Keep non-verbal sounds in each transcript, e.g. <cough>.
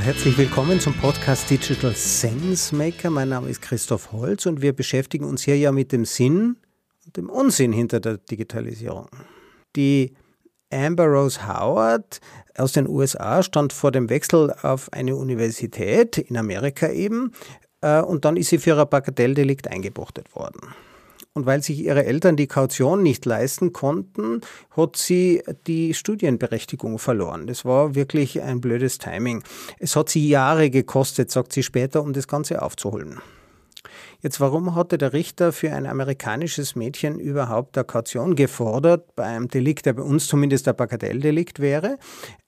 Herzlich willkommen zum Podcast Digital Sense Maker. Mein Name ist Christoph Holz und wir beschäftigen uns hier ja mit dem Sinn und dem Unsinn hinter der Digitalisierung. Die Amber Rose Howard aus den USA stand vor dem Wechsel auf eine Universität in Amerika eben äh, und dann ist sie für ein Bagatelldelikt eingebuchtet worden. Und weil sich ihre Eltern die Kaution nicht leisten konnten, hat sie die Studienberechtigung verloren. Das war wirklich ein blödes Timing. Es hat sie Jahre gekostet, sagt sie später, um das Ganze aufzuholen. Jetzt, warum hatte der Richter für ein amerikanisches Mädchen überhaupt der Kaution gefordert, bei einem Delikt, der bei uns zumindest ein Bagatelldelikt wäre?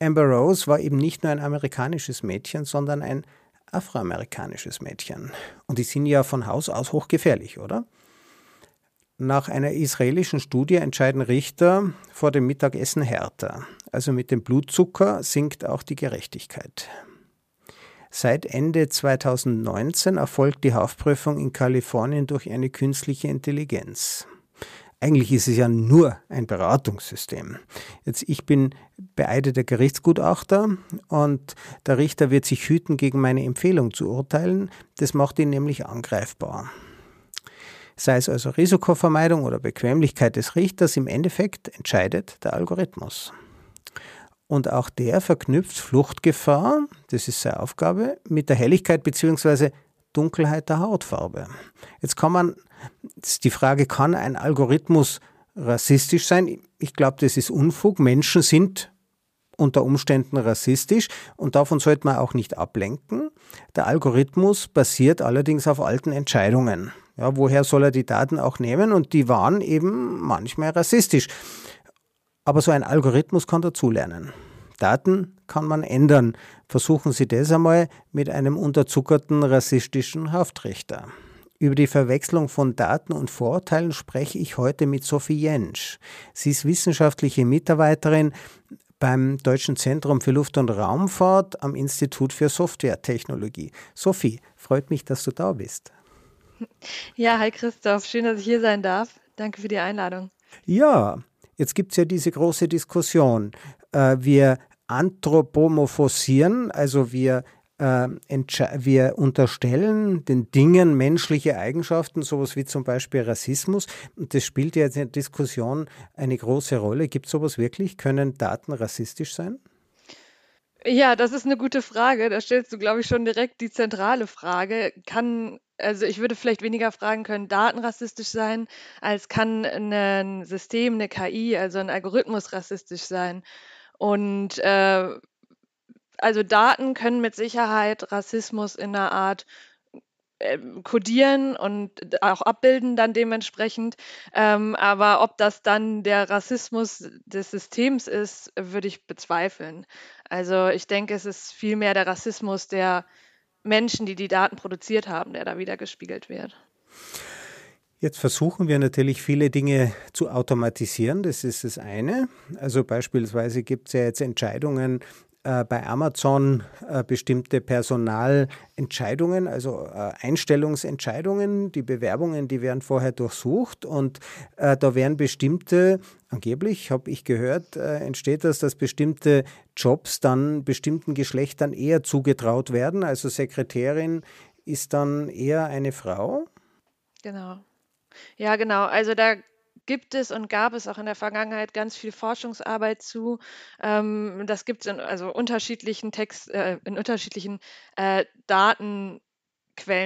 Amber Rose war eben nicht nur ein amerikanisches Mädchen, sondern ein afroamerikanisches Mädchen. Und die sind ja von Haus aus hochgefährlich, oder? Nach einer israelischen Studie entscheiden Richter vor dem Mittagessen härter. Also mit dem Blutzucker sinkt auch die Gerechtigkeit. Seit Ende 2019 erfolgt die Haftprüfung in Kalifornien durch eine künstliche Intelligenz. Eigentlich ist es ja nur ein Beratungssystem. Jetzt, ich bin beeideter Gerichtsgutachter und der Richter wird sich hüten, gegen meine Empfehlung zu urteilen. Das macht ihn nämlich angreifbar sei es also Risikovermeidung oder Bequemlichkeit des Richters, im Endeffekt entscheidet der Algorithmus. Und auch der verknüpft Fluchtgefahr, das ist seine Aufgabe, mit der Helligkeit bzw. Dunkelheit der Hautfarbe. Jetzt kann man, ist die Frage, kann ein Algorithmus rassistisch sein? Ich glaube, das ist Unfug. Menschen sind unter Umständen rassistisch und davon sollte man auch nicht ablenken. Der Algorithmus basiert allerdings auf alten Entscheidungen. Ja, woher soll er die Daten auch nehmen? Und die waren eben manchmal rassistisch. Aber so ein Algorithmus kann dazulernen. Daten kann man ändern. Versuchen Sie das einmal mit einem unterzuckerten rassistischen Haftrichter. Über die Verwechslung von Daten und Vorurteilen spreche ich heute mit Sophie Jentsch. Sie ist wissenschaftliche Mitarbeiterin beim Deutschen Zentrum für Luft- und Raumfahrt am Institut für Softwaretechnologie. Sophie, freut mich, dass du da bist. Ja, hi Christoph, schön, dass ich hier sein darf. Danke für die Einladung. Ja, jetzt gibt es ja diese große Diskussion. Äh, wir anthropomorphosieren, also wir, äh, wir unterstellen den Dingen menschliche Eigenschaften, sowas wie zum Beispiel Rassismus. Und das spielt ja in der Diskussion eine große Rolle. Gibt es sowas wirklich? Können Daten rassistisch sein? Ja, das ist eine gute Frage. Da stellst du, glaube ich, schon direkt die zentrale Frage. Kann also ich würde vielleicht weniger fragen können Daten rassistisch sein, als kann ein System, eine KI, also ein Algorithmus rassistisch sein. Und, äh, also Daten können mit Sicherheit Rassismus in einer Art ähm, kodieren und auch abbilden dann dementsprechend. Ähm, aber ob das dann der Rassismus des Systems ist, würde ich bezweifeln. Also ich denke, es ist vielmehr der Rassismus der Menschen, die die Daten produziert haben, der da wieder gespiegelt wird. Jetzt versuchen wir natürlich viele Dinge zu automatisieren. Das ist das eine. Also beispielsweise gibt es ja jetzt Entscheidungen äh, bei Amazon äh, bestimmte Personalentscheidungen, also äh, Einstellungsentscheidungen. Die Bewerbungen, die werden vorher durchsucht und da werden bestimmte, angeblich habe ich gehört, entsteht das, dass bestimmte Jobs dann bestimmten Geschlechtern eher zugetraut werden. Also Sekretärin ist dann eher eine Frau. Genau. Ja, genau. Also da gibt es und gab es auch in der Vergangenheit ganz viel Forschungsarbeit zu. Ähm, das gibt es in also unterschiedlichen Text, äh, in unterschiedlichen äh, Datenquellen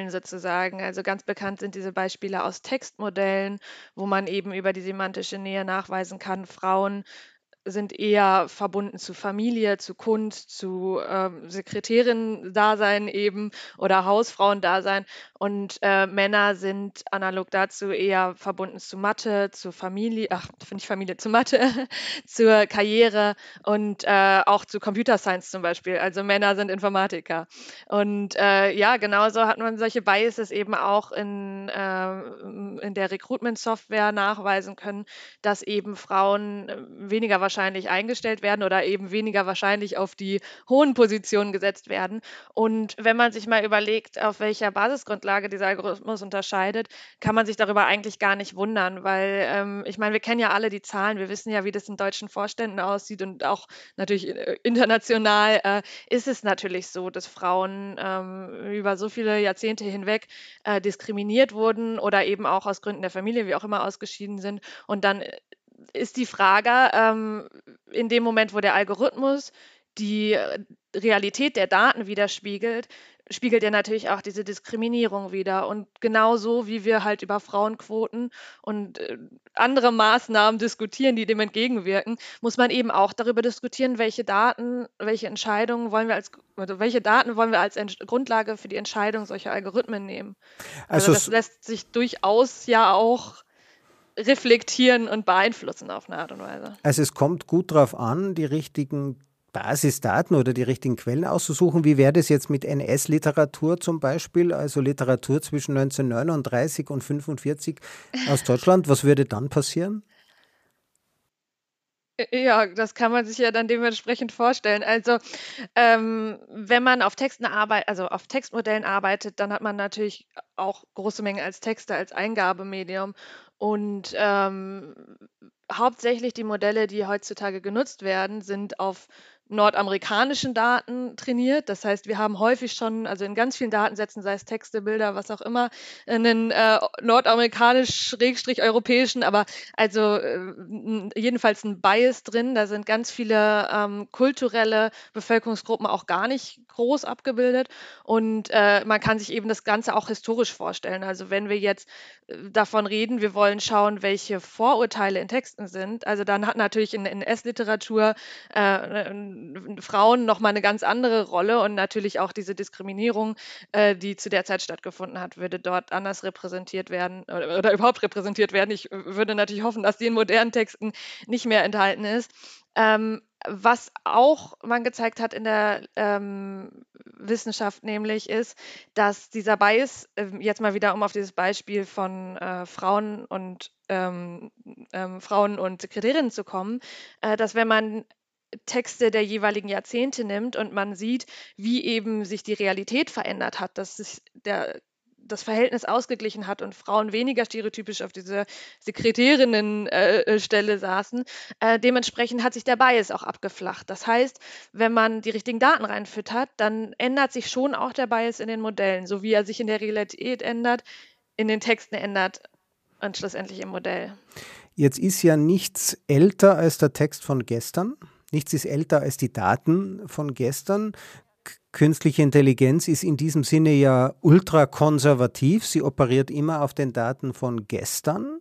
sozusagen. Also ganz bekannt sind diese Beispiele aus Textmodellen, wo man eben über die semantische Nähe nachweisen kann, Frauen sind eher verbunden zu Familie, zu Kunst, zu ähm, Sekretärin-Dasein eben oder Hausfrauen-Dasein. Und äh, Männer sind analog dazu eher verbunden zu Mathe, zu Familie, ach, finde ich Familie, zu Mathe, <laughs> zur Karriere und äh, auch zu Computer Science zum Beispiel. Also Männer sind Informatiker. Und äh, ja, genauso hat man solche Biases eben auch in, äh, in der Recruitment-Software nachweisen können, dass eben Frauen äh, weniger wahrscheinlich wahrscheinlich eingestellt werden oder eben weniger wahrscheinlich auf die hohen Positionen gesetzt werden. Und wenn man sich mal überlegt, auf welcher Basisgrundlage dieser Algorithmus unterscheidet, kann man sich darüber eigentlich gar nicht wundern, weil ähm, ich meine, wir kennen ja alle die Zahlen, wir wissen ja, wie das in deutschen Vorständen aussieht und auch natürlich äh, international äh, ist es natürlich so, dass Frauen ähm, über so viele Jahrzehnte hinweg äh, diskriminiert wurden oder eben auch aus Gründen der Familie, wie auch immer, ausgeschieden sind. Und dann äh, ist die Frage, ähm, in dem Moment, wo der Algorithmus die äh, Realität der Daten widerspiegelt, spiegelt er natürlich auch diese Diskriminierung wider. Und genauso wie wir halt über Frauenquoten und äh, andere Maßnahmen diskutieren, die dem entgegenwirken, muss man eben auch darüber diskutieren, welche Daten, welche Entscheidungen wollen wir als, also welche Daten wollen wir als Ent Grundlage für die Entscheidung solcher Algorithmen nehmen. Also, also das lässt sich durchaus ja auch reflektieren und beeinflussen auf eine Art und Weise. Also es kommt gut darauf an, die richtigen Basisdaten oder die richtigen Quellen auszusuchen. Wie wäre das jetzt mit NS-Literatur zum Beispiel, also Literatur zwischen 1939 und 1945 aus Deutschland? Was würde dann passieren? Ja, das kann man sich ja dann dementsprechend vorstellen. Also, ähm, wenn man auf Texten arbeitet, also auf Textmodellen arbeitet, dann hat man natürlich auch große Mengen als Texte, als Eingabemedium. Und ähm, hauptsächlich die Modelle, die heutzutage genutzt werden, sind auf nordamerikanischen Daten trainiert. Das heißt, wir haben häufig schon, also in ganz vielen Datensätzen, sei es Texte, Bilder, was auch immer, einen äh, nordamerikanisch-europäischen, aber also äh, jedenfalls ein Bias drin. Da sind ganz viele ähm, kulturelle Bevölkerungsgruppen auch gar nicht groß abgebildet. Und äh, man kann sich eben das Ganze auch historisch vorstellen. Also wenn wir jetzt äh, davon reden, wir wollen schauen, welche Vorurteile in Texten sind, also dann hat natürlich in NS-Literatur äh, Frauen nochmal eine ganz andere Rolle und natürlich auch diese Diskriminierung, äh, die zu der Zeit stattgefunden hat, würde dort anders repräsentiert werden oder, oder überhaupt repräsentiert werden. Ich würde natürlich hoffen, dass die in modernen Texten nicht mehr enthalten ist. Ähm, was auch man gezeigt hat in der ähm, Wissenschaft nämlich ist, dass dieser Bias, äh, jetzt mal wieder um auf dieses Beispiel von äh, Frauen und ähm, ähm, Frauen und Sekretärinnen zu kommen, äh, dass wenn man Texte der jeweiligen Jahrzehnte nimmt und man sieht, wie eben sich die Realität verändert hat, dass sich der, das Verhältnis ausgeglichen hat und Frauen weniger stereotypisch auf dieser Sekretärinnenstelle äh, saßen. Äh, dementsprechend hat sich der Bias auch abgeflacht. Das heißt, wenn man die richtigen Daten reinfüttert, dann ändert sich schon auch der Bias in den Modellen, so wie er sich in der Realität ändert, in den Texten ändert und schlussendlich im Modell. Jetzt ist ja nichts älter als der Text von gestern. Nichts ist älter als die Daten von gestern. Künstliche Intelligenz ist in diesem Sinne ja ultrakonservativ. Sie operiert immer auf den Daten von gestern.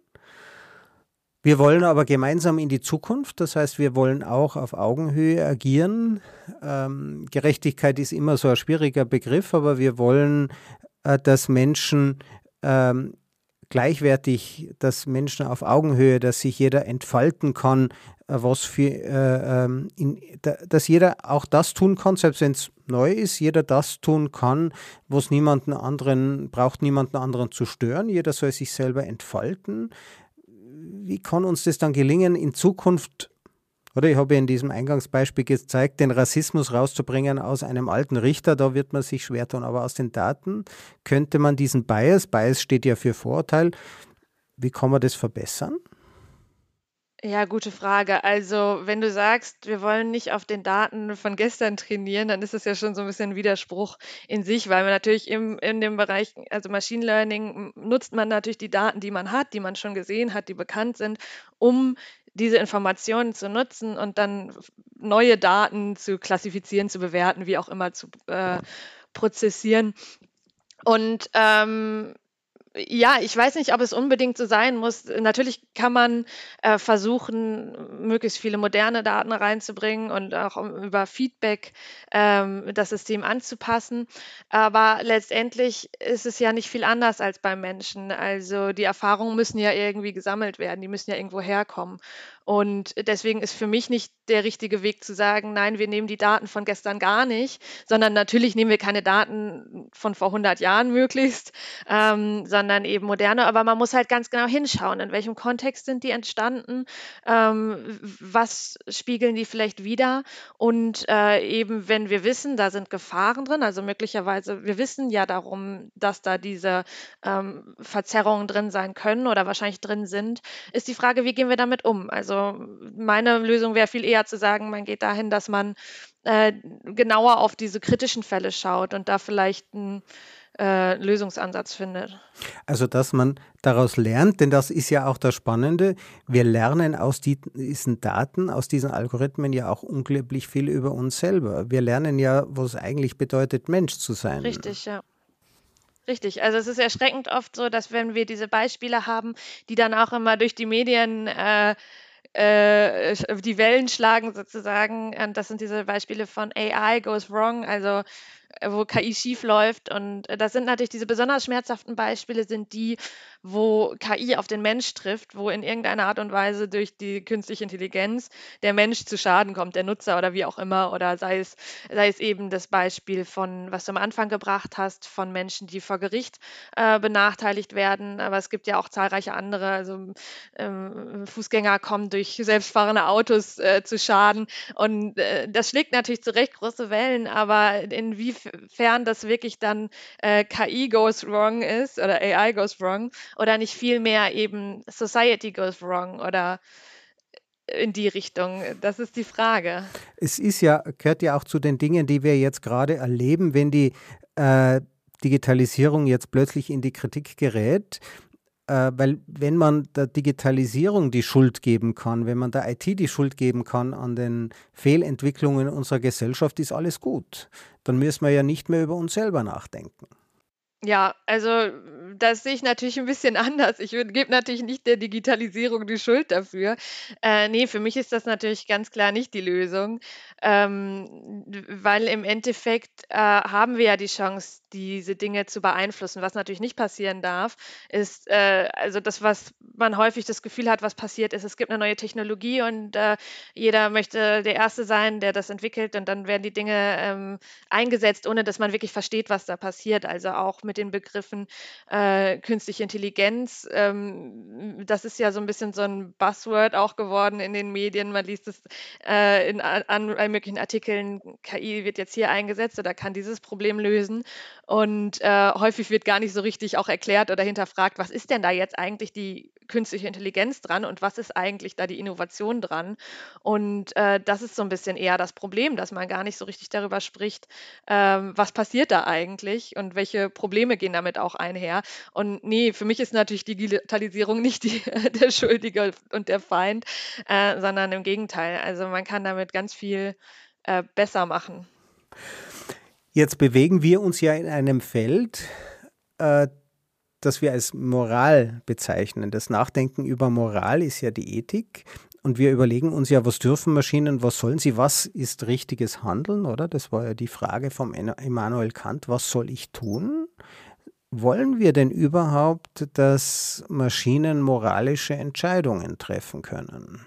Wir wollen aber gemeinsam in die Zukunft. Das heißt, wir wollen auch auf Augenhöhe agieren. Ähm, Gerechtigkeit ist immer so ein schwieriger Begriff, aber wir wollen, äh, dass Menschen ähm, gleichwertig, dass Menschen auf Augenhöhe, dass sich jeder entfalten kann, äh, was für, äh, ähm, in, da, dass jeder auch das tun kann, selbst wenn es neu ist, jeder das tun kann, was niemanden anderen, braucht niemanden anderen zu stören, jeder soll sich selber entfalten. Wie kann uns das dann gelingen, in Zukunft oder ich habe in diesem Eingangsbeispiel gezeigt, den Rassismus rauszubringen aus einem alten Richter, da wird man sich schwer tun. Aber aus den Daten könnte man diesen Bias, Bias steht ja für Vorurteil, wie kann man das verbessern? Ja, gute Frage. Also, wenn du sagst, wir wollen nicht auf den Daten von gestern trainieren, dann ist das ja schon so ein bisschen ein Widerspruch in sich, weil man natürlich im, in dem Bereich, also Machine Learning, nutzt man natürlich die Daten, die man hat, die man schon gesehen hat, die bekannt sind, um diese Informationen zu nutzen und dann neue Daten zu klassifizieren, zu bewerten, wie auch immer zu äh, prozessieren. Und ähm, ja, ich weiß nicht, ob es unbedingt so sein muss. Natürlich kann man äh, versuchen, möglichst viele moderne Daten reinzubringen und auch um, über Feedback ähm, das System anzupassen. Aber letztendlich ist es ja nicht viel anders als beim Menschen. Also die Erfahrungen müssen ja irgendwie gesammelt werden, die müssen ja irgendwo herkommen. Und deswegen ist für mich nicht der richtige Weg zu sagen, nein, wir nehmen die Daten von gestern gar nicht, sondern natürlich nehmen wir keine Daten von vor 100 Jahren möglichst, ähm, sondern eben moderne. Aber man muss halt ganz genau hinschauen, in welchem Kontext sind die entstanden, ähm, was spiegeln die vielleicht wieder und äh, eben, wenn wir wissen, da sind Gefahren drin, also möglicherweise, wir wissen ja darum, dass da diese ähm, Verzerrungen drin sein können oder wahrscheinlich drin sind, ist die Frage, wie gehen wir damit um? Also meine Lösung wäre viel eher zu sagen, man geht dahin, dass man äh, genauer auf diese kritischen Fälle schaut und da vielleicht ein äh, Lösungsansatz findet. Also, dass man daraus lernt, denn das ist ja auch das Spannende. Wir lernen aus diesen Daten, aus diesen Algorithmen ja auch unglaublich viel über uns selber. Wir lernen ja, was eigentlich bedeutet, Mensch zu sein. Richtig, ja. Richtig, also es ist erschreckend oft so, dass wenn wir diese Beispiele haben, die dann auch immer durch die Medien äh, äh, die Wellen schlagen sozusagen, das sind diese Beispiele von AI goes wrong, also wo KI schief läuft. Und äh, das sind natürlich diese besonders schmerzhaften Beispiele, sind die, wo KI auf den Mensch trifft, wo in irgendeiner Art und Weise durch die künstliche Intelligenz der Mensch zu Schaden kommt, der Nutzer oder wie auch immer, oder sei es, sei es eben das Beispiel von, was du am Anfang gebracht hast, von Menschen, die vor Gericht äh, benachteiligt werden. Aber es gibt ja auch zahlreiche andere, also ähm, Fußgänger kommen durch selbstfahrende Autos äh, zu Schaden. Und äh, das schlägt natürlich zu Recht große Wellen, aber inwiefern das wirklich dann äh, KI goes wrong ist oder AI goes wrong oder nicht vielmehr eben Society goes wrong oder in die Richtung? Das ist die Frage. Es ist ja, gehört ja auch zu den Dingen, die wir jetzt gerade erleben, wenn die äh, Digitalisierung jetzt plötzlich in die Kritik gerät. Äh, weil wenn man der Digitalisierung die Schuld geben kann, wenn man der IT die Schuld geben kann an den Fehlentwicklungen unserer Gesellschaft, ist alles gut. Dann müssen wir ja nicht mehr über uns selber nachdenken. Ja, also das sehe ich natürlich ein bisschen <laughs> anders. Ich gebe natürlich nicht der Digitalisierung die Schuld dafür. Äh, ne, für mich ist das natürlich ganz klar nicht die Lösung, ähm, weil im Endeffekt äh, haben wir ja die Chance, diese Dinge zu beeinflussen. Was natürlich nicht passieren darf, ist, äh, also das, was man häufig das Gefühl hat, was passiert ist, es gibt eine neue Technologie und äh, jeder möchte der Erste sein, der das entwickelt und dann werden die Dinge ähm, eingesetzt, ohne dass man wirklich versteht, was da passiert. Also auch mit den Begriffen äh, künstliche Intelligenz. Ähm, das ist ja so ein bisschen so ein Buzzword auch geworden in den Medien. Man liest es äh, in allen möglichen Artikeln, KI wird jetzt hier eingesetzt oder kann dieses Problem lösen. Und äh, häufig wird gar nicht so richtig auch erklärt oder hinterfragt, was ist denn da jetzt eigentlich die künstliche Intelligenz dran und was ist eigentlich da die Innovation dran? Und äh, das ist so ein bisschen eher das Problem, dass man gar nicht so richtig darüber spricht, ähm, was passiert da eigentlich und welche Probleme gehen damit auch einher. Und nee, für mich ist natürlich Digitalisierung nicht die, <laughs> der Schuldige und der Feind, äh, sondern im Gegenteil. Also man kann damit ganz viel äh, besser machen. Jetzt bewegen wir uns ja in einem Feld, äh, das wir als Moral bezeichnen. Das Nachdenken über Moral ist ja die Ethik. Und wir überlegen uns ja, was dürfen Maschinen, was sollen sie, was ist richtiges Handeln, oder? Das war ja die Frage vom Immanuel Kant, was soll ich tun? Wollen wir denn überhaupt, dass Maschinen moralische Entscheidungen treffen können?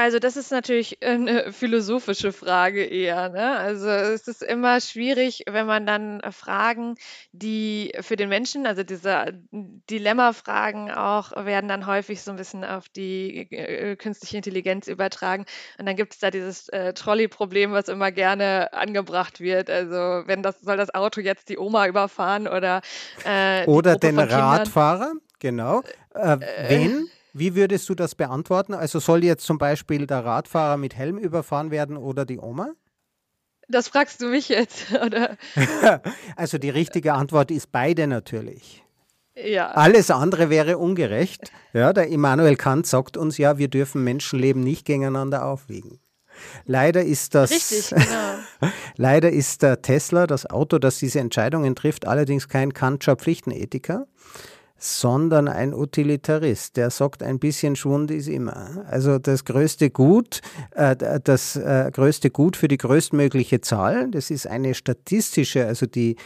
Also das ist natürlich eine philosophische Frage eher, ne? Also es ist immer schwierig, wenn man dann äh, Fragen, die für den Menschen, also diese Dilemma-Fragen auch, werden dann häufig so ein bisschen auf die äh, künstliche Intelligenz übertragen. Und dann gibt es da dieses äh, Trolley-Problem, was immer gerne angebracht wird. Also wenn das soll das Auto jetzt die Oma überfahren oder äh, Oder den Radfahrer, genau. Äh, wen? Wie würdest du das beantworten? Also soll jetzt zum Beispiel der Radfahrer mit Helm überfahren werden oder die Oma? Das fragst du mich jetzt, <laughs> oder? <laughs> also die richtige Antwort ist beide natürlich. Ja. Alles andere wäre ungerecht. Ja, der Immanuel Kant sagt uns ja, wir dürfen Menschenleben nicht gegeneinander aufwiegen. Leider ist das. Richtig, <laughs> genau. leider ist der Tesla, das Auto, das diese Entscheidungen trifft, allerdings kein Kantscher Pflichtenethiker sondern ein Utilitarist, der sagt, ein bisschen Schwund ist immer. Also das größte Gut, äh, das äh, größte Gut für die größtmögliche Zahl, das ist eine statistische, also die,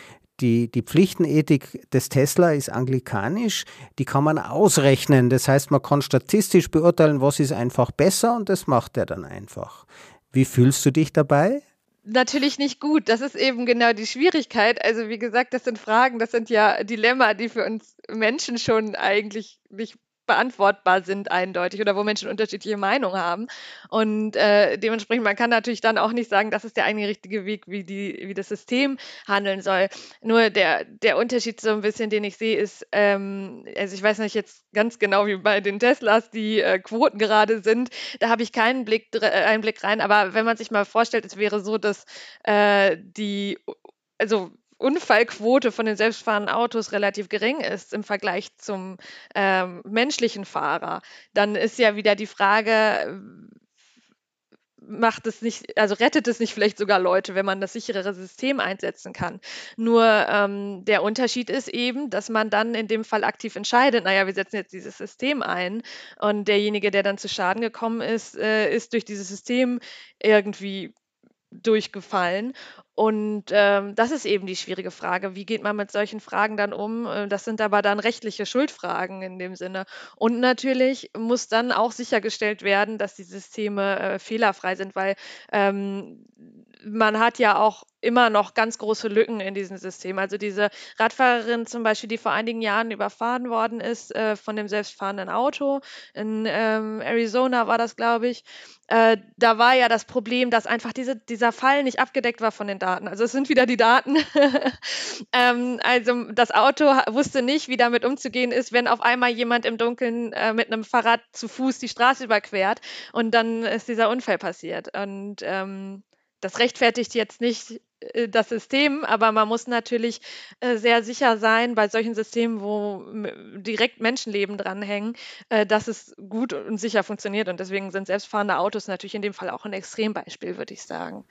die, die Pflichtenethik des Tesla ist anglikanisch, die kann man ausrechnen. Das heißt, man kann statistisch beurteilen, was ist einfach besser und das macht er dann einfach. Wie fühlst du dich dabei? Natürlich nicht gut. Das ist eben genau die Schwierigkeit. Also wie gesagt, das sind Fragen, das sind ja Dilemma, die für uns Menschen schon eigentlich nicht beantwortbar sind eindeutig oder wo Menschen unterschiedliche Meinungen haben. Und äh, dementsprechend, man kann natürlich dann auch nicht sagen, das ist der eine richtige Weg, wie, die, wie das System handeln soll. Nur der, der Unterschied so ein bisschen, den ich sehe, ist, ähm, also ich weiß nicht jetzt ganz genau, wie bei den Teslas die äh, Quoten gerade sind. Da habe ich keinen Blick, äh, einen Blick rein. Aber wenn man sich mal vorstellt, es wäre so, dass äh, die also Unfallquote von den selbstfahrenden Autos relativ gering ist im Vergleich zum ähm, menschlichen Fahrer, dann ist ja wieder die Frage, macht es nicht, also rettet es nicht vielleicht sogar Leute, wenn man das sicherere System einsetzen kann. Nur ähm, der Unterschied ist eben, dass man dann in dem Fall aktiv entscheidet, naja, wir setzen jetzt dieses System ein und derjenige, der dann zu Schaden gekommen ist, äh, ist durch dieses System irgendwie durchgefallen. Und ähm, das ist eben die schwierige Frage. Wie geht man mit solchen Fragen dann um? Äh, das sind aber dann rechtliche Schuldfragen in dem Sinne. Und natürlich muss dann auch sichergestellt werden, dass die Systeme äh, fehlerfrei sind, weil ähm, man hat ja auch immer noch ganz große Lücken in diesem System. Also diese Radfahrerin zum Beispiel, die vor einigen Jahren überfahren worden ist äh, von dem selbstfahrenden Auto. In ähm, Arizona war das, glaube ich. Äh, da war ja das Problem, dass einfach diese, dieser Fall nicht abgedeckt war von den Daten. Also es sind wieder die Daten. <laughs> ähm, also das Auto wusste nicht, wie damit umzugehen ist, wenn auf einmal jemand im Dunkeln äh, mit einem Fahrrad zu Fuß die Straße überquert und dann ist dieser Unfall passiert. Und ähm, das rechtfertigt jetzt nicht äh, das System, aber man muss natürlich äh, sehr sicher sein bei solchen Systemen, wo direkt Menschenleben dranhängen, äh, dass es gut und sicher funktioniert. Und deswegen sind selbstfahrende Autos natürlich in dem Fall auch ein Extrembeispiel, würde ich sagen.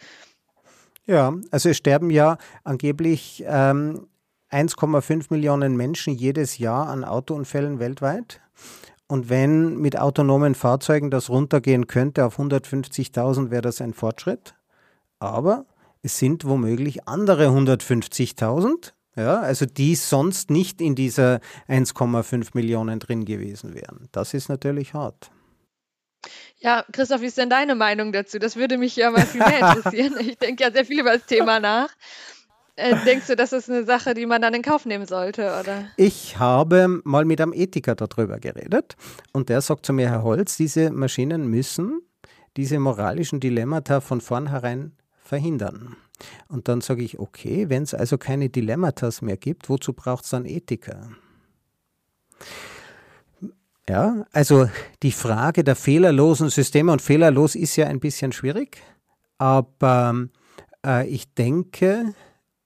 Ja, also es sterben ja angeblich ähm, 1,5 Millionen Menschen jedes Jahr an Autounfällen weltweit. Und wenn mit autonomen Fahrzeugen das runtergehen könnte auf 150.000, wäre das ein Fortschritt aber es sind womöglich andere 150.000, ja, also die sonst nicht in dieser 1,5 Millionen drin gewesen wären. Das ist natürlich hart. Ja, Christoph, wie ist denn deine Meinung dazu? Das würde mich ja mal viel mehr interessieren. ich denke ja sehr viel über das Thema nach. Äh, denkst du, das ist eine Sache, die man dann in Kauf nehmen sollte, oder? Ich habe mal mit einem Ethiker darüber geredet und der sagt zu mir, Herr Holz, diese Maschinen müssen diese moralischen Dilemmata von vornherein verhindern. Und dann sage ich, okay, wenn es also keine Dilemmatas mehr gibt, wozu braucht es dann Ethiker? Ja, also die Frage der fehlerlosen Systeme und fehlerlos ist ja ein bisschen schwierig, aber äh, ich denke,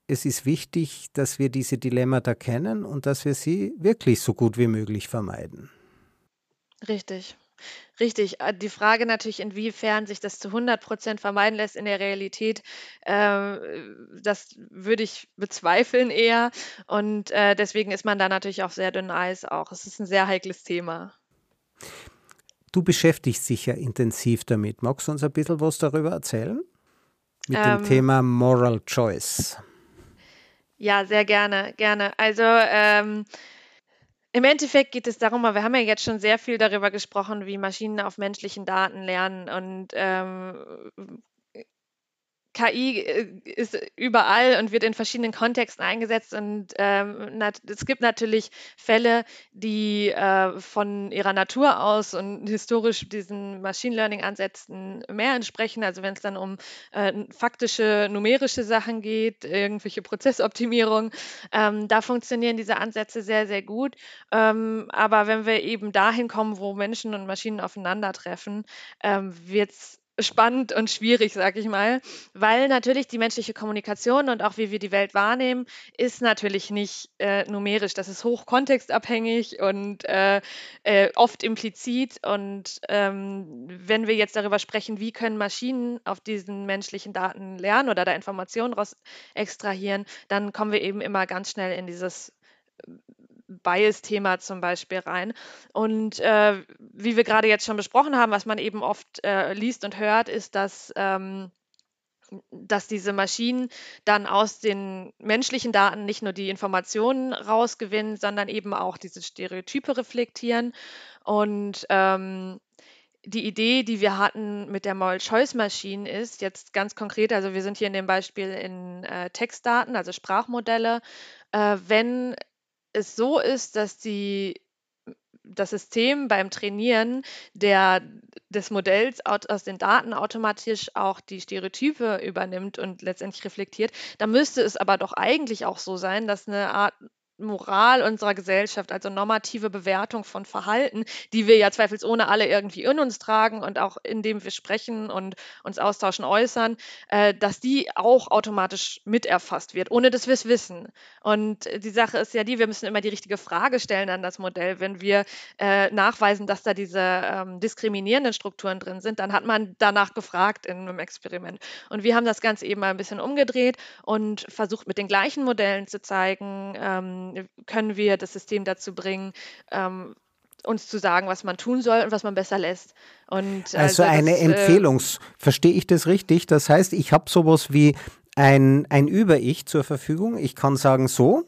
es ist wichtig, dass wir diese Dilemmata kennen und dass wir sie wirklich so gut wie möglich vermeiden. Richtig. Richtig. Äh, die Frage natürlich, inwiefern sich das zu 100 Prozent vermeiden lässt in der Realität, äh, das würde ich bezweifeln eher. Und äh, deswegen ist man da natürlich auf sehr dünnem Eis auch. Es ist ein sehr heikles Thema. Du beschäftigst dich ja intensiv damit. Magst du uns ein bisschen was darüber erzählen? Mit ähm, dem Thema Moral Choice. Ja, sehr gerne, gerne. Also ähm, im Endeffekt geht es darum, wir haben ja jetzt schon sehr viel darüber gesprochen, wie Maschinen auf menschlichen Daten lernen und ähm, KI äh, ist überall und wird in verschiedenen Kontexten eingesetzt. Und ähm, es gibt natürlich Fälle, die äh, von ihrer Natur aus und historisch diesen Machine Learning-Ansätzen mehr entsprechen. Also wenn es dann um äh, faktische, numerische Sachen geht, irgendwelche Prozessoptimierung, ähm, da funktionieren diese Ansätze sehr, sehr gut. Ähm, aber wenn wir eben dahin kommen, wo Menschen und Maschinen aufeinandertreffen, ähm, wird es spannend und schwierig, sag ich mal, weil natürlich die menschliche Kommunikation und auch wie wir die Welt wahrnehmen, ist natürlich nicht äh, numerisch. Das ist hochkontextabhängig und äh, äh, oft implizit. Und ähm, wenn wir jetzt darüber sprechen, wie können Maschinen auf diesen menschlichen Daten lernen oder da Informationen daraus extrahieren, dann kommen wir eben immer ganz schnell in dieses Bias-Thema zum Beispiel rein. Und äh, wie wir gerade jetzt schon besprochen haben, was man eben oft äh, liest und hört, ist, dass ähm, dass diese Maschinen dann aus den menschlichen Daten nicht nur die Informationen rausgewinnen, sondern eben auch diese Stereotype reflektieren. Und ähm, die Idee, die wir hatten mit der Moll-Choice-Maschine ist jetzt ganz konkret, also wir sind hier in dem Beispiel in äh, Textdaten, also Sprachmodelle, äh, wenn es so ist, dass die das System beim Trainieren der, des Modells aus den Daten automatisch auch die Stereotype übernimmt und letztendlich reflektiert, dann müsste es aber doch eigentlich auch so sein, dass eine Art Moral unserer Gesellschaft, also normative Bewertung von Verhalten, die wir ja zweifelsohne alle irgendwie in uns tragen und auch indem wir sprechen und uns austauschen, äußern, äh, dass die auch automatisch miterfasst wird, ohne dass wir es wissen. Und die Sache ist ja die, wir müssen immer die richtige Frage stellen an das Modell. Wenn wir äh, nachweisen, dass da diese ähm, diskriminierenden Strukturen drin sind, dann hat man danach gefragt in einem Experiment. Und wir haben das Ganze eben mal ein bisschen umgedreht und versucht mit den gleichen Modellen zu zeigen, ähm, können wir das System dazu bringen, ähm, uns zu sagen, was man tun soll und was man besser lässt. Und also, also eine das, äh, Empfehlungs, äh, verstehe ich das richtig? Das heißt, ich habe sowas wie ein, ein Über-Ich zur Verfügung. Ich kann sagen, so,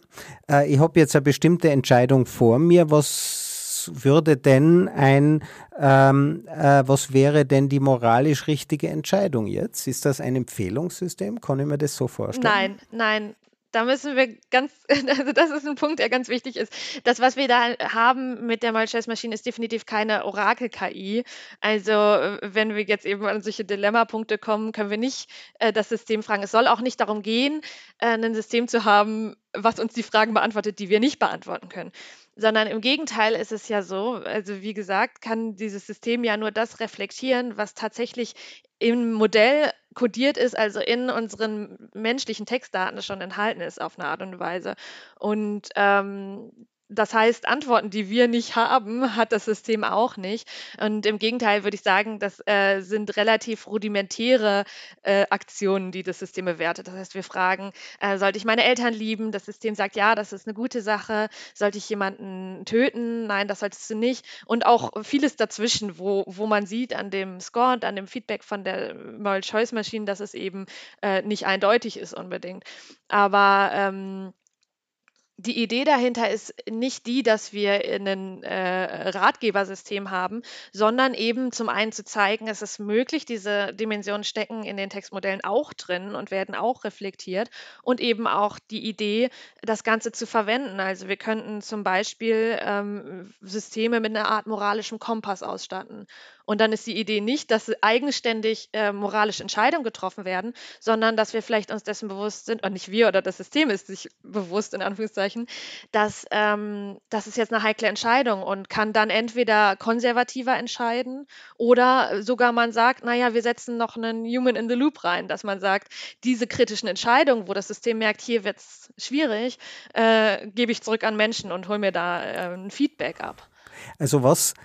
äh, ich habe jetzt eine bestimmte Entscheidung vor mir, was würde denn ein, ähm, äh, was wäre denn die moralisch richtige Entscheidung jetzt? Ist das ein Empfehlungssystem? Kann ich mir das so vorstellen? Nein, nein, da müssen wir ganz, <laughs> also das ist ein Punkt, der ganz wichtig ist. Das, was wir da haben mit der Malchess-Maschine, ist definitiv keine Orakel-KI. Also, wenn wir jetzt eben an solche Dilemma-Punkte kommen, können wir nicht äh, das System fragen. Es soll auch nicht darum gehen, äh, ein System zu haben, was uns die Fragen beantwortet, die wir nicht beantworten können sondern im Gegenteil ist es ja so, also wie gesagt, kann dieses System ja nur das reflektieren, was tatsächlich im Modell kodiert ist, also in unseren menschlichen Textdaten schon enthalten ist auf eine Art und Weise. Und ähm, das heißt, Antworten, die wir nicht haben, hat das System auch nicht. Und im Gegenteil würde ich sagen, das äh, sind relativ rudimentäre äh, Aktionen, die das System bewertet. Das heißt, wir fragen, äh, sollte ich meine Eltern lieben? Das System sagt, ja, das ist eine gute Sache. Sollte ich jemanden töten? Nein, das solltest du nicht. Und auch vieles dazwischen, wo, wo man sieht an dem Score und an dem Feedback von der Moral Choice Maschine, dass es eben äh, nicht eindeutig ist unbedingt. Aber ähm, die Idee dahinter ist nicht die, dass wir ein äh, Ratgebersystem haben, sondern eben zum einen zu zeigen, es ist möglich, diese Dimensionen stecken in den Textmodellen auch drin und werden auch reflektiert und eben auch die Idee, das Ganze zu verwenden. Also wir könnten zum Beispiel ähm, Systeme mit einer Art moralischem Kompass ausstatten und dann ist die Idee nicht, dass eigenständig äh, moralische Entscheidungen getroffen werden, sondern dass wir vielleicht uns dessen bewusst sind, und nicht wir oder das System ist sich bewusst, in Anführungszeichen, dass ähm, das ist jetzt eine heikle Entscheidung und kann dann entweder konservativer entscheiden oder sogar man sagt, naja, wir setzen noch einen Human in the Loop rein, dass man sagt, diese kritischen Entscheidungen, wo das System merkt, hier wird es schwierig, äh, gebe ich zurück an Menschen und hole mir da äh, ein Feedback ab. Also was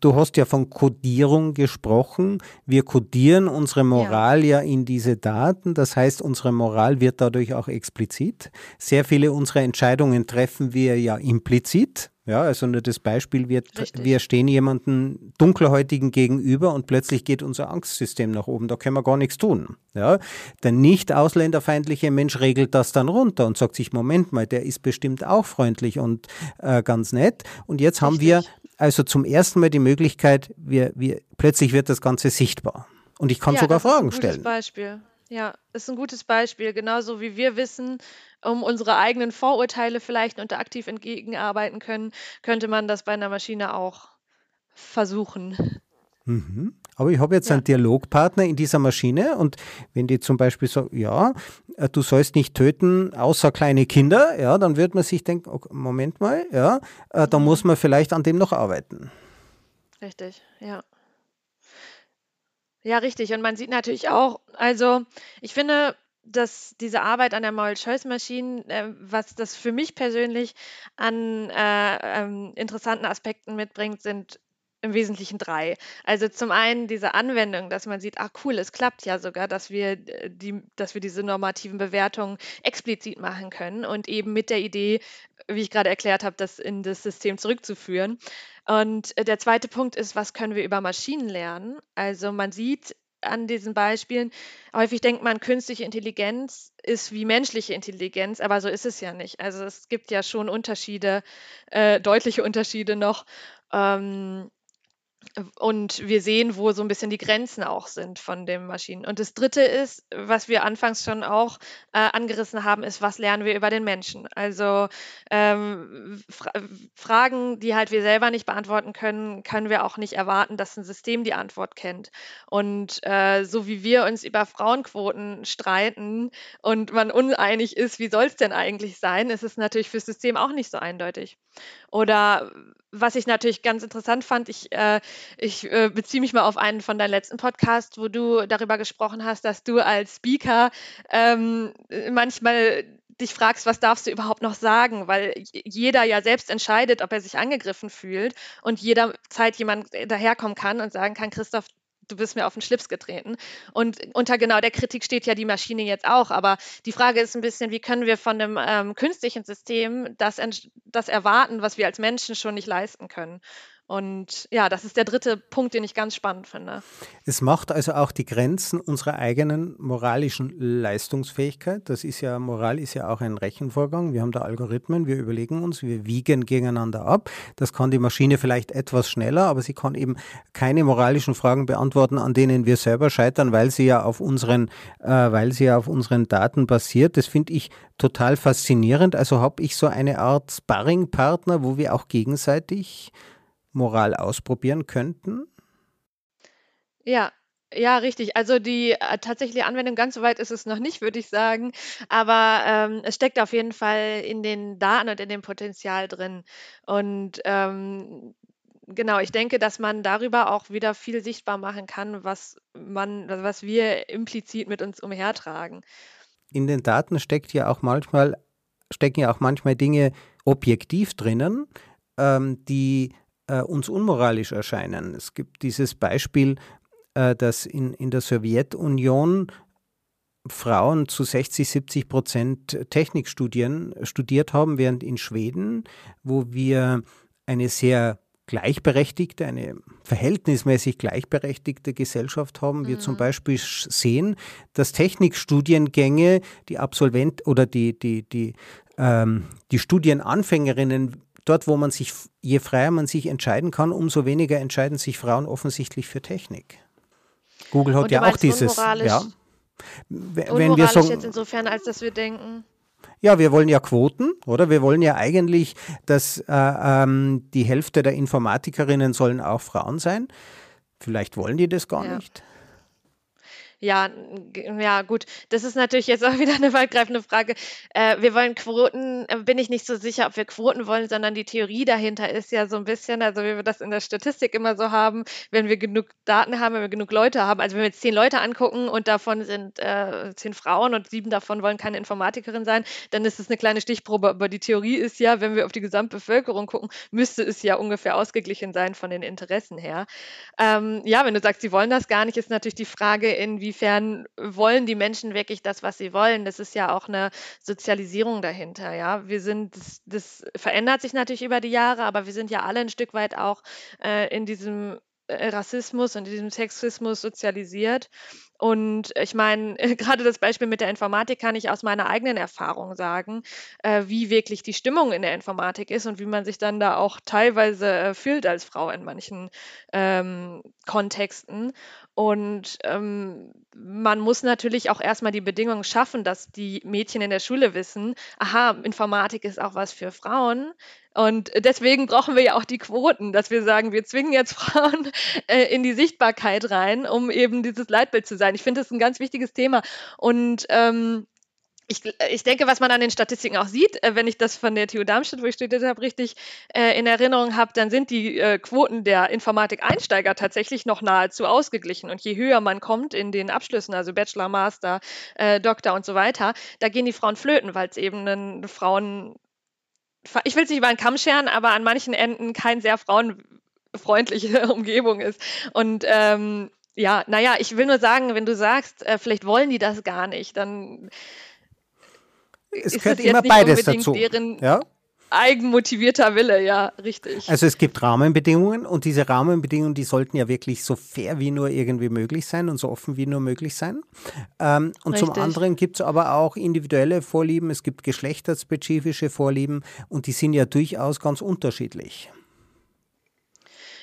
Du hast ja von Codierung gesprochen. Wir codieren unsere Moral ja. ja. in diese Daten. Das heißt, unsere Moral wird dadurch auch explizit. Sehr viele unserer Entscheidungen treffen wir ja implizit. Ja, also nur das Beispiel wird, wir stehen jemandem Dunkelhäutigen gegenüber und plötzlich geht unser Angstsystem nach oben. Da können wir gar nichts tun. Ja, der nicht ausländerfeindliche Mensch regelt das dann runter und sagt sich, Moment mal, der ist bestimmt auch freundlich und äh, ganz nett. Und jetzt Richtig. haben wir also zum ersten Mal die Möglichkeit, wir, wir, plötzlich wird das Ganze sichtbar. Und ich kann ja, sogar Fragen stellen. Das ist ein gutes Beispiel. Ja, ist ein gutes Beispiel. Genauso wie wir wissen, um unsere eigenen Vorurteile vielleicht und aktiv entgegenarbeiten können, könnte man das bei einer Maschine auch versuchen. Mhm. Aber ich habe jetzt ja. einen Dialogpartner in dieser Maschine und wenn die zum Beispiel sagen, ja, äh, du sollst nicht töten, außer kleine Kinder, ja, dann wird man sich denken, okay, Moment mal, ja, äh, da muss man vielleicht an dem noch arbeiten. Richtig, ja. Ja, richtig. Und man sieht natürlich auch, also ich finde, dass diese Arbeit an der Moral Choice Machine, äh, was das für mich persönlich an äh, ähm, interessanten Aspekten mitbringt, sind im Wesentlichen drei. Also zum einen diese Anwendung, dass man sieht, ah cool, es klappt ja sogar, dass wir äh, die, dass wir diese normativen Bewertungen explizit machen können und eben mit der Idee, wie ich gerade erklärt habe, das in das System zurückzuführen. Und äh, der zweite Punkt ist, was können wir über Maschinen lernen? Also man sieht an diesen Beispielen. Häufig denkt man, künstliche Intelligenz ist wie menschliche Intelligenz, aber so ist es ja nicht. Also es gibt ja schon Unterschiede, äh, deutliche Unterschiede noch. Ähm, und wir sehen, wo so ein bisschen die Grenzen auch sind von den Maschinen. Und das Dritte ist, was wir anfangs schon auch äh, angerissen haben, ist, was lernen wir über den Menschen? Also ähm, Fra Fragen, die halt wir selber nicht beantworten können, können wir auch nicht erwarten, dass ein System die Antwort kennt. Und äh, so wie wir uns über Frauenquoten streiten und man uneinig ist, wie soll es denn eigentlich sein, ist es natürlich fürs System auch nicht so eindeutig. Oder was ich natürlich ganz interessant fand, ich, äh, ich äh, beziehe mich mal auf einen von deinen letzten Podcasts, wo du darüber gesprochen hast, dass du als Speaker ähm, manchmal dich fragst, was darfst du überhaupt noch sagen, weil jeder ja selbst entscheidet, ob er sich angegriffen fühlt und jederzeit jemand daherkommen kann und sagen kann, Christoph, du bist mir auf den Schlips getreten. Und unter genau der Kritik steht ja die Maschine jetzt auch. Aber die Frage ist ein bisschen, wie können wir von einem ähm, künstlichen System das, das erwarten, was wir als Menschen schon nicht leisten können? Und ja, das ist der dritte Punkt, den ich ganz spannend finde. Es macht also auch die Grenzen unserer eigenen moralischen Leistungsfähigkeit. Das ist ja, Moral ist ja auch ein Rechenvorgang. Wir haben da Algorithmen, wir überlegen uns, wir wiegen gegeneinander ab. Das kann die Maschine vielleicht etwas schneller, aber sie kann eben keine moralischen Fragen beantworten, an denen wir selber scheitern, weil sie ja auf unseren, äh, weil sie ja auf unseren Daten basiert. Das finde ich total faszinierend. Also habe ich so eine Art Sparringpartner, wo wir auch gegenseitig Moral ausprobieren könnten? Ja, ja, richtig. Also die äh, tatsächliche Anwendung ganz so weit ist es noch nicht, würde ich sagen. Aber ähm, es steckt auf jeden Fall in den Daten und in dem Potenzial drin. Und ähm, genau, ich denke, dass man darüber auch wieder viel sichtbar machen kann, was man, was wir implizit mit uns umhertragen. In den Daten steckt ja auch manchmal, stecken ja auch manchmal Dinge objektiv drinnen, ähm, die äh, uns unmoralisch erscheinen. Es gibt dieses Beispiel, äh, dass in, in der Sowjetunion Frauen zu 60, 70 Prozent Technikstudien studiert haben, während in Schweden, wo wir eine sehr gleichberechtigte, eine verhältnismäßig gleichberechtigte Gesellschaft haben, mhm. wir zum mhm. Beispiel sehen, dass Technikstudiengänge die Absolvent oder die, die, die, ähm, die Studienanfängerinnen dort, wo man sich, je freier man sich entscheiden kann, umso weniger entscheiden sich Frauen offensichtlich für Technik. Google hat ja auch dieses. Ja, wenn wir so, jetzt insofern, als dass wir denken. Ja, wir wollen ja Quoten, oder? Wir wollen ja eigentlich, dass äh, ähm, die Hälfte der Informatikerinnen sollen auch Frauen sein. Vielleicht wollen die das gar ja. nicht. Ja, ja, gut. Das ist natürlich jetzt auch <laughs> wieder eine weitgreifende Frage. Äh, wir wollen Quoten, äh, bin ich nicht so sicher, ob wir Quoten wollen, sondern die Theorie dahinter ist ja so ein bisschen, also wie wir das in der Statistik immer so haben, wenn wir genug Daten haben, wenn wir genug Leute haben, also wenn wir jetzt zehn Leute angucken und davon sind äh, zehn Frauen und sieben davon wollen keine Informatikerin sein, dann ist es eine kleine Stichprobe. Aber die Theorie ist ja, wenn wir auf die Gesamtbevölkerung gucken, müsste es ja ungefähr ausgeglichen sein von den Interessen her. Ähm, ja, wenn du sagst, sie wollen das gar nicht, ist natürlich die Frage, inwiefern inwiefern wollen die Menschen wirklich das, was sie wollen? Das ist ja auch eine Sozialisierung dahinter, ja. Wir sind, das, das verändert sich natürlich über die Jahre, aber wir sind ja alle ein Stück weit auch äh, in diesem äh, Rassismus und diesem Sexismus sozialisiert. Und ich meine, <laughs> gerade das Beispiel mit der Informatik kann ich aus meiner eigenen Erfahrung sagen, äh, wie wirklich die Stimmung in der Informatik ist und wie man sich dann da auch teilweise äh, fühlt als Frau in manchen ähm, Kontexten. Und ähm, man muss natürlich auch erstmal die Bedingungen schaffen, dass die Mädchen in der Schule wissen, aha, Informatik ist auch was für Frauen. Und deswegen brauchen wir ja auch die Quoten, dass wir sagen, wir zwingen jetzt <laughs> Frauen äh, in die Sichtbarkeit rein, um eben dieses Leitbild zu sein. Ich finde das ein ganz wichtiges Thema. Und ähm, ich, ich, denke, was man an den Statistiken auch sieht, äh, wenn ich das von der TU Darmstadt, wo ich studiert habe, richtig äh, in Erinnerung habe, dann sind die äh, Quoten der Informatik-Einsteiger tatsächlich noch nahezu ausgeglichen. Und je höher man kommt in den Abschlüssen, also Bachelor, Master, äh, Doktor und so weiter, da gehen die Frauen flöten, weil es eben einen Frauen, ich will es nicht über einen Kamm scheren, aber an manchen Enden kein sehr frauenfreundliche <laughs> Umgebung ist. Und ähm, ja, naja, ich will nur sagen, wenn du sagst, äh, vielleicht wollen die das gar nicht, dann es gehört immer beides dazu. Deren ja? eigenmotivierter Wille, ja, richtig. Also es gibt Rahmenbedingungen und diese Rahmenbedingungen, die sollten ja wirklich so fair wie nur irgendwie möglich sein und so offen wie nur möglich sein. Ähm, und richtig. zum anderen gibt es aber auch individuelle Vorlieben, es gibt geschlechterspezifische Vorlieben und die sind ja durchaus ganz unterschiedlich.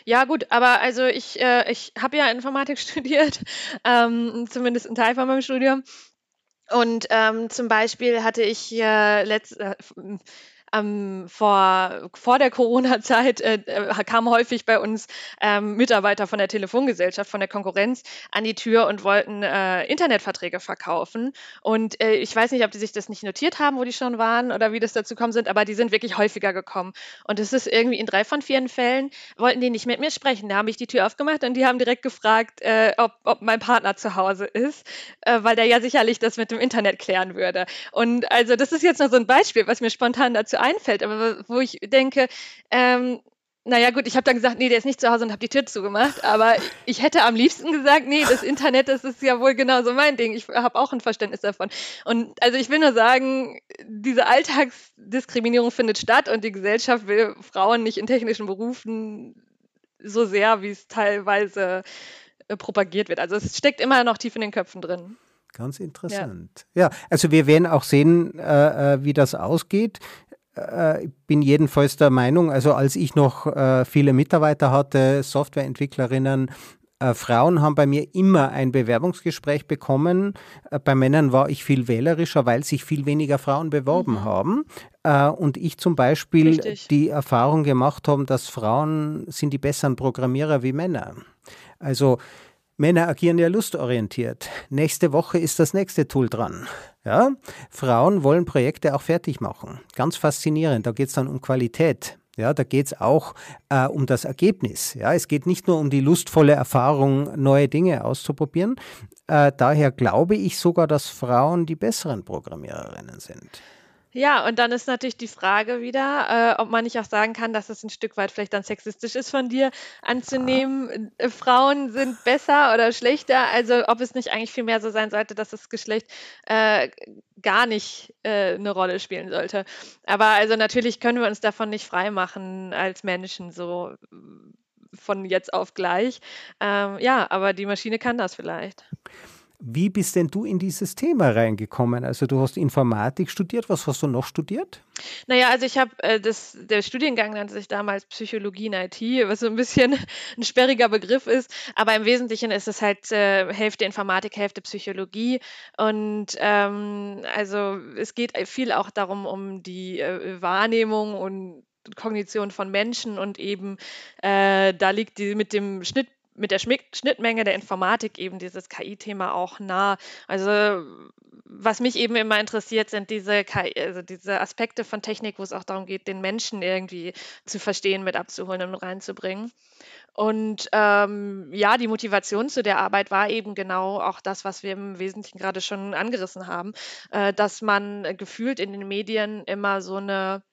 Ja, gut, aber also ich, äh, ich habe ja Informatik <laughs> studiert, ähm, zumindest ein Teil von meinem Studium. Und ähm, zum Beispiel hatte ich äh, letzt, äh, ähm, vor, vor der Corona-Zeit äh, äh, kamen häufig bei uns ähm, Mitarbeiter von der Telefongesellschaft, von der Konkurrenz an die Tür und wollten äh, Internetverträge verkaufen. Und äh, ich weiß nicht, ob die sich das nicht notiert haben, wo die schon waren oder wie das dazu gekommen sind, aber die sind wirklich häufiger gekommen. Und es ist irgendwie in drei von vier Fällen, wollten die nicht mit mir sprechen. Da habe ich die Tür aufgemacht und die haben direkt gefragt, äh, ob, ob mein Partner zu Hause ist, äh, weil der ja sicherlich das mit dem Internet klären würde. Und also das ist jetzt nur so ein Beispiel, was mir spontan dazu einfällt, aber wo ich denke, ähm, naja gut, ich habe dann gesagt, nee, der ist nicht zu Hause und habe die Tür zugemacht, aber ich hätte am liebsten gesagt, nee, das Internet, das ist ja wohl genauso mein Ding. Ich habe auch ein Verständnis davon. Und also ich will nur sagen, diese Alltagsdiskriminierung findet statt und die Gesellschaft will Frauen nicht in technischen Berufen so sehr, wie es teilweise äh, propagiert wird. Also es steckt immer noch tief in den Köpfen drin. Ganz interessant. Ja. ja, also wir werden auch sehen, äh, äh wie das ausgeht. Äh, ich bin jedenfalls der Meinung, also als ich noch äh, viele Mitarbeiter hatte, Softwareentwicklerinnen, äh, Frauen haben bei mir immer ein Bewerbungsgespräch bekommen. bei Männern war ich viel wählerischer, weil sich viel weniger Frauen beworben mhm. haben. und ich zum Beispiel Richtig. die Erfahrung gemacht habe, dass Frauen sind die besseren Programmierer wie Männer. Also Männer agieren ja lustorientiert. Nächste Woche ist das nächste Tool dran. Ja? Frauen wollen Projekte auch fertig machen. Ganz faszinierend. Da geht es dann um Qualität. Ja, da geht es auch äh, um das Ergebnis. Ja, es geht nicht nur um die lustvolle Erfahrung, neue Dinge auszuprobieren. Äh, daher glaube ich sogar, dass Frauen die besseren Programmiererinnen sind. Ja, und dann ist natürlich die Frage wieder, äh, ob man nicht auch sagen kann, dass es ein Stück weit vielleicht dann sexistisch ist von dir anzunehmen, äh, Frauen sind besser oder schlechter. Also ob es nicht eigentlich viel mehr so sein sollte, dass das Geschlecht äh, gar nicht äh, eine Rolle spielen sollte. Aber also natürlich können wir uns davon nicht freimachen als Menschen so von jetzt auf gleich. Ähm, ja, aber die Maschine kann das vielleicht. Wie bist denn du in dieses Thema reingekommen? Also du hast Informatik studiert, was hast du noch studiert? Naja, also ich habe, äh, der Studiengang nannte sich damals Psychologie in IT, was so ein bisschen <laughs> ein sperriger Begriff ist, aber im Wesentlichen ist es halt äh, Hälfte Informatik, Hälfte Psychologie und ähm, also es geht viel auch darum, um die äh, Wahrnehmung und Kognition von Menschen und eben äh, da liegt die mit dem Schnitt mit der Schnittmenge der Informatik eben dieses KI-Thema auch nah. Also was mich eben immer interessiert, sind diese, KI, also diese Aspekte von Technik, wo es auch darum geht, den Menschen irgendwie zu verstehen, mit abzuholen und reinzubringen. Und ähm, ja, die Motivation zu der Arbeit war eben genau auch das, was wir im Wesentlichen gerade schon angerissen haben, äh, dass man gefühlt in den Medien immer so eine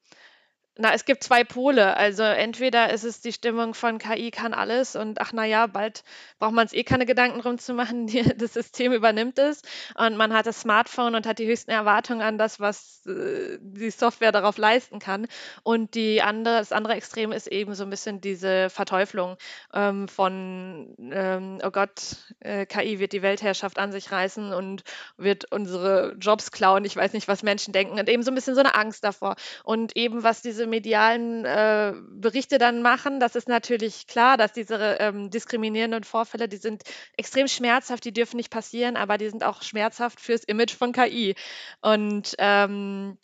na, es gibt zwei Pole. Also entweder ist es die Stimmung von KI kann alles und ach na ja, bald braucht man es eh keine Gedanken drum zu machen, <laughs> die, das System übernimmt es und man hat das Smartphone und hat die höchsten Erwartungen an das, was äh, die Software darauf leisten kann. Und die andere, das andere Extrem ist eben so ein bisschen diese Verteuflung ähm, von ähm, oh Gott, äh, KI wird die Weltherrschaft an sich reißen und wird unsere Jobs klauen. Ich weiß nicht, was Menschen denken und eben so ein bisschen so eine Angst davor. Und eben was diese medialen äh, Berichte dann machen, das ist natürlich klar, dass diese ähm, diskriminierenden Vorfälle, die sind extrem schmerzhaft, die dürfen nicht passieren, aber die sind auch schmerzhaft fürs Image von KI. Und ähm,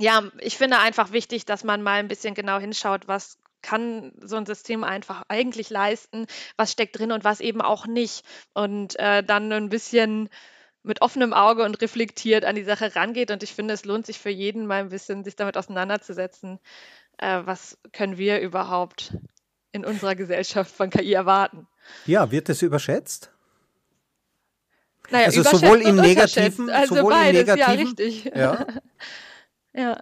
ja, ich finde einfach wichtig, dass man mal ein bisschen genau hinschaut, was kann so ein System einfach eigentlich leisten, was steckt drin und was eben auch nicht. Und äh, dann ein bisschen mit offenem Auge und reflektiert an die Sache rangeht. Und ich finde, es lohnt sich für jeden mal ein bisschen, sich damit auseinanderzusetzen. Äh, was können wir überhaupt in unserer Gesellschaft von KI erwarten? Ja, wird es überschätzt? Naja, also sowohl im Negativen, also sowohl beides, im Negativen. Ja, richtig. Ja. <laughs> ja.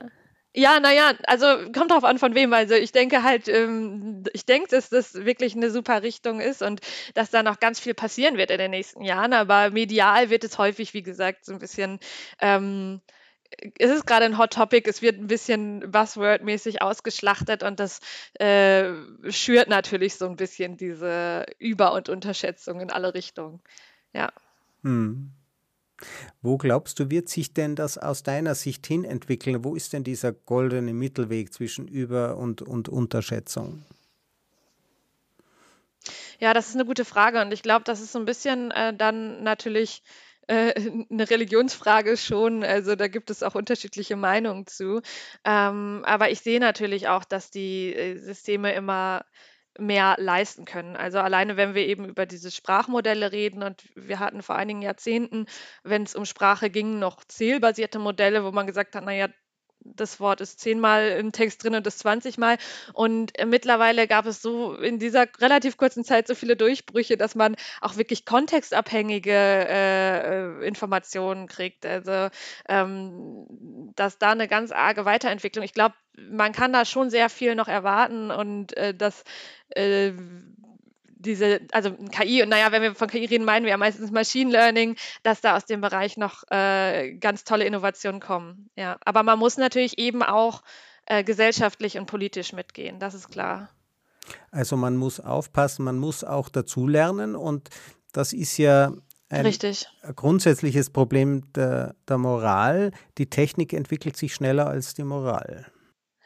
Ja, naja, also kommt drauf an, von wem. Also ich denke halt, ähm, ich denke, dass das wirklich eine super Richtung ist und dass da noch ganz viel passieren wird in den nächsten Jahren. Aber medial wird es häufig, wie gesagt, so ein bisschen ähm, es ist gerade ein Hot Topic, es wird ein bisschen Buzzword-mäßig ausgeschlachtet und das äh, schürt natürlich so ein bisschen diese Über- und Unterschätzung in alle Richtungen. Ja. Hm. Wo glaubst du, wird sich denn das aus deiner Sicht hin entwickeln? Wo ist denn dieser goldene Mittelweg zwischen Über- und, und Unterschätzung? Ja, das ist eine gute Frage und ich glaube, das ist so ein bisschen äh, dann natürlich äh, <laughs> eine Religionsfrage schon. Also da gibt es auch unterschiedliche Meinungen zu. Ähm, aber ich sehe natürlich auch, dass die äh, Systeme immer mehr leisten können. Also alleine, wenn wir eben über diese Sprachmodelle reden und wir hatten vor einigen Jahrzehnten, wenn es um Sprache ging, noch zählbasierte Modelle, wo man gesagt hat, naja, das Wort ist zehnmal im Text drin und das 20 Mal. Und äh, mittlerweile gab es so in dieser relativ kurzen Zeit so viele Durchbrüche, dass man auch wirklich kontextabhängige äh, äh, Informationen kriegt. Also ähm, dass da eine ganz arge Weiterentwicklung. Ich glaube, man kann da schon sehr viel noch erwarten und äh, dass äh, diese, also KI, und naja, wenn wir von KI reden, meinen wir ja meistens Machine Learning, dass da aus dem Bereich noch äh, ganz tolle Innovationen kommen. Ja, aber man muss natürlich eben auch äh, gesellschaftlich und politisch mitgehen, das ist klar. Also man muss aufpassen, man muss auch dazulernen und das ist ja ein Richtig. grundsätzliches Problem der, der Moral. Die Technik entwickelt sich schneller als die Moral.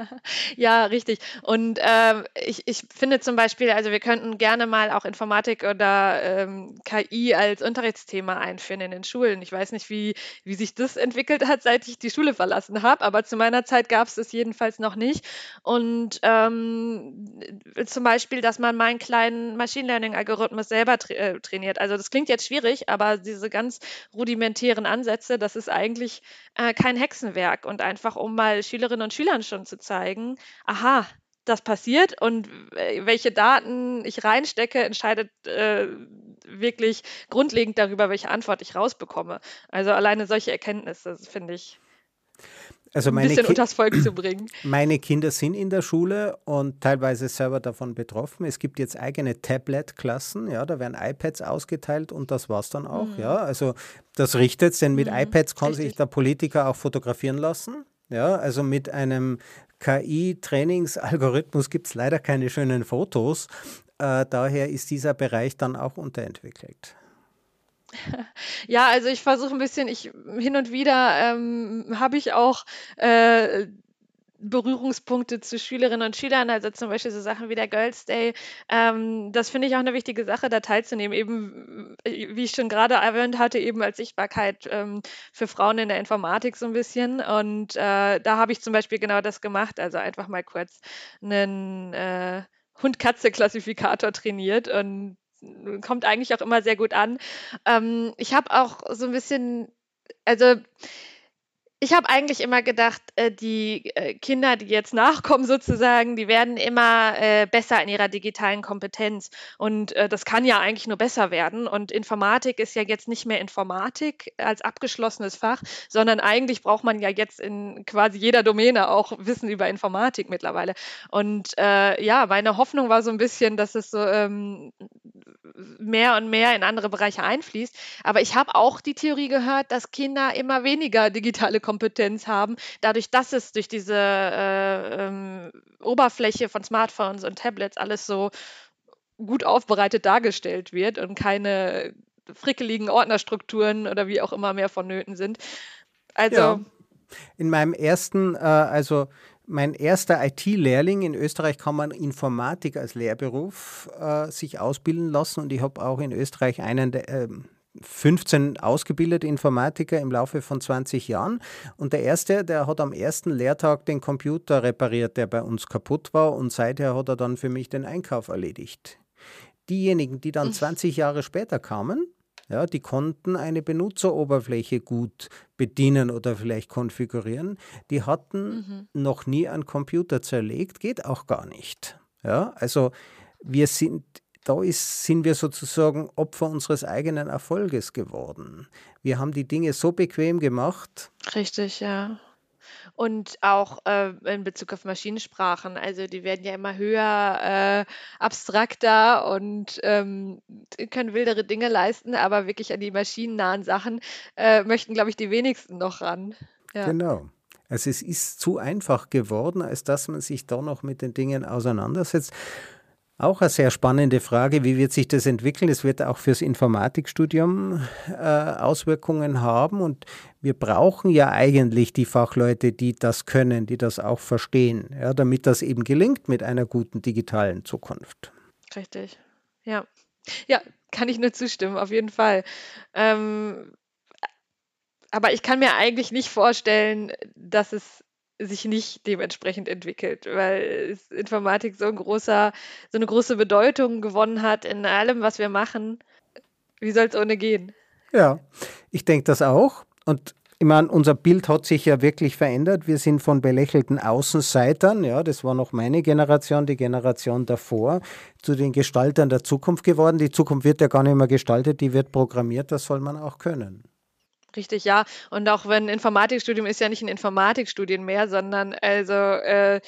<laughs> Ja, richtig. Und ähm, ich, ich finde zum Beispiel, also wir könnten gerne mal auch Informatik oder ähm, KI als Unterrichtsthema einführen in den Schulen. Ich weiß nicht, wie, wie sich das entwickelt hat, seit ich die Schule verlassen habe, aber zu meiner Zeit gab es das jedenfalls noch nicht. Und ähm, zum Beispiel, dass man mal einen kleinen Machine Learning-Algorithmus selber tra äh, trainiert. Also das klingt jetzt schwierig, aber diese ganz rudimentären Ansätze, das ist eigentlich äh, kein Hexenwerk und einfach um mal Schülerinnen und Schülern schon zu zeigen, aha, das passiert und welche Daten ich reinstecke, entscheidet äh, wirklich grundlegend darüber, welche Antwort ich rausbekomme. Also alleine solche Erkenntnisse, finde ich. Also ein bisschen Ki unters Volk zu bringen. <clears throat> Meine Kinder sind in der Schule und teilweise selber davon betroffen. Es gibt jetzt eigene Tablet-Klassen, ja, da werden iPads ausgeteilt und das war es dann auch, mhm. ja. Also das richtet denn mit mhm, iPads kann richtig. sich der Politiker auch fotografieren lassen. Ja, also mit einem KI-Trainingsalgorithmus gibt es leider keine schönen Fotos. Äh, daher ist dieser Bereich dann auch unterentwickelt. <laughs> Ja, also ich versuche ein bisschen, ich hin und wieder ähm, habe ich auch äh, Berührungspunkte zu Schülerinnen und Schülern, also zum Beispiel so Sachen wie der Girls Day. Ähm, das finde ich auch eine wichtige Sache, da teilzunehmen. Eben, äh, wie ich schon gerade erwähnt hatte, eben als Sichtbarkeit ähm, für Frauen in der Informatik so ein bisschen. Und äh, da habe ich zum Beispiel genau das gemacht, also einfach mal kurz einen äh, Hund-Katze-Klassifikator trainiert und kommt eigentlich auch immer sehr gut an. Ähm, ich habe auch so ein bisschen, also ich habe eigentlich immer gedacht, äh, die äh, Kinder, die jetzt nachkommen sozusagen, die werden immer äh, besser in ihrer digitalen Kompetenz. Und das kann ja eigentlich nur besser werden. Und Informatik ist ja jetzt nicht mehr Informatik als abgeschlossenes Fach, sondern eigentlich braucht man ja jetzt in quasi jeder Domäne auch Wissen über Informatik mittlerweile. Und äh, ja, meine Hoffnung war so ein bisschen, dass es so ähm, mehr und mehr in andere Bereiche einfließt. Aber ich habe auch die Theorie gehört, dass Kinder immer weniger digitale Kompetenz haben, dadurch, dass es durch diese äh, ähm, Oberfläche von Smartphones und Tablets alles so gut aufbereitet dargestellt wird und keine frickeligen Ordnerstrukturen oder wie auch immer mehr vonnöten sind. Also. Ja. In meinem ersten, äh, also mein erster IT-Lehrling in Österreich kann man Informatik als Lehrberuf äh, sich ausbilden lassen und ich habe auch in Österreich einen der, äh, 15 ausgebildete Informatiker im Laufe von 20 Jahren. Und der erste, der hat am ersten Lehrtag den Computer repariert, der bei uns kaputt war. Und seither hat er dann für mich den Einkauf erledigt. Diejenigen, die dann 20 Jahre später kamen, ja, die konnten eine Benutzeroberfläche gut bedienen oder vielleicht konfigurieren. Die hatten mhm. noch nie einen Computer zerlegt, geht auch gar nicht. Ja, also wir sind da ist, sind wir sozusagen Opfer unseres eigenen Erfolges geworden. Wir haben die Dinge so bequem gemacht. Richtig, ja. Und auch äh, in Bezug auf Maschinensprachen, also die werden ja immer höher, äh, abstrakter und ähm, können wildere Dinge leisten, aber wirklich an die maschinennahen Sachen äh, möchten, glaube ich, die wenigsten noch ran. Ja. Genau. Also es ist zu einfach geworden, als dass man sich da noch mit den Dingen auseinandersetzt. Auch eine sehr spannende Frage, wie wird sich das entwickeln? Es wird auch fürs Informatikstudium äh, Auswirkungen haben und wir brauchen ja eigentlich die Fachleute, die das können, die das auch verstehen, ja, damit das eben gelingt mit einer guten digitalen Zukunft. Richtig, ja. Ja, kann ich nur zustimmen, auf jeden Fall. Ähm, aber ich kann mir eigentlich nicht vorstellen, dass es sich nicht dementsprechend entwickelt, weil Informatik so ein großer, so eine große Bedeutung gewonnen hat in allem, was wir machen. Wie soll es ohne gehen? Ja, ich denke das auch. Und ich meine, unser Bild hat sich ja wirklich verändert. Wir sind von belächelten Außenseitern, ja, das war noch meine Generation, die Generation davor, zu den Gestaltern der Zukunft geworden. Die Zukunft wird ja gar nicht mehr gestaltet, die wird programmiert, das soll man auch können. Richtig, ja. Und auch wenn Informatikstudium ist ja nicht ein Informatikstudium mehr, sondern also äh, äh,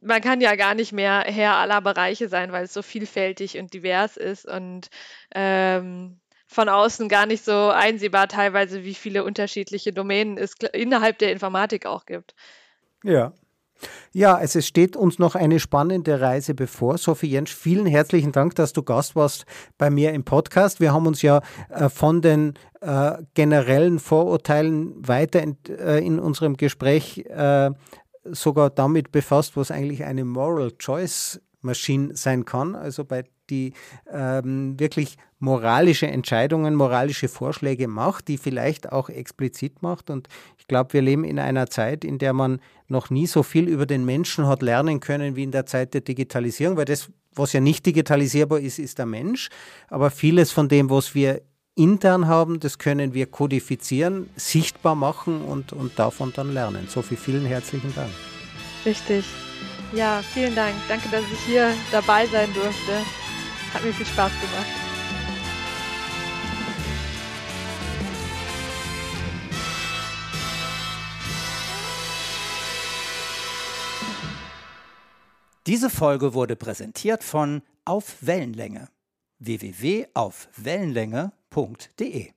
man kann ja gar nicht mehr Herr aller Bereiche sein, weil es so vielfältig und divers ist und ähm, von außen gar nicht so einsehbar teilweise, wie viele unterschiedliche Domänen es innerhalb der Informatik auch gibt. Ja, ja, also es steht uns noch eine spannende Reise bevor. Sophie Jentsch, vielen herzlichen Dank, dass du Gast warst bei mir im Podcast. Wir haben uns ja äh, von den äh, generellen Vorurteilen weiter in, äh, in unserem Gespräch sogar damit befasst, was eigentlich eine Moral Choice Machine sein kann, also bei die ähm, wirklich moralische Entscheidungen, moralische Vorschläge macht, die vielleicht auch explizit macht. Und ich glaube, wir leben in einer Zeit, in der man noch nie so viel über den Menschen hat lernen können wie in der Zeit der Digitalisierung, weil das, was ja nicht digitalisierbar ist, ist der Mensch. Aber vieles von dem, was wir intern haben, das können wir kodifizieren, sichtbar machen und, und davon dann lernen. Sophie, vielen herzlichen Dank. Richtig. Ja, vielen Dank. Danke, dass ich hier dabei sein durfte. Hat mir viel Spaß gemacht. Diese Folge wurde präsentiert von Auf Wellenlänge www.aufwellenlänge.de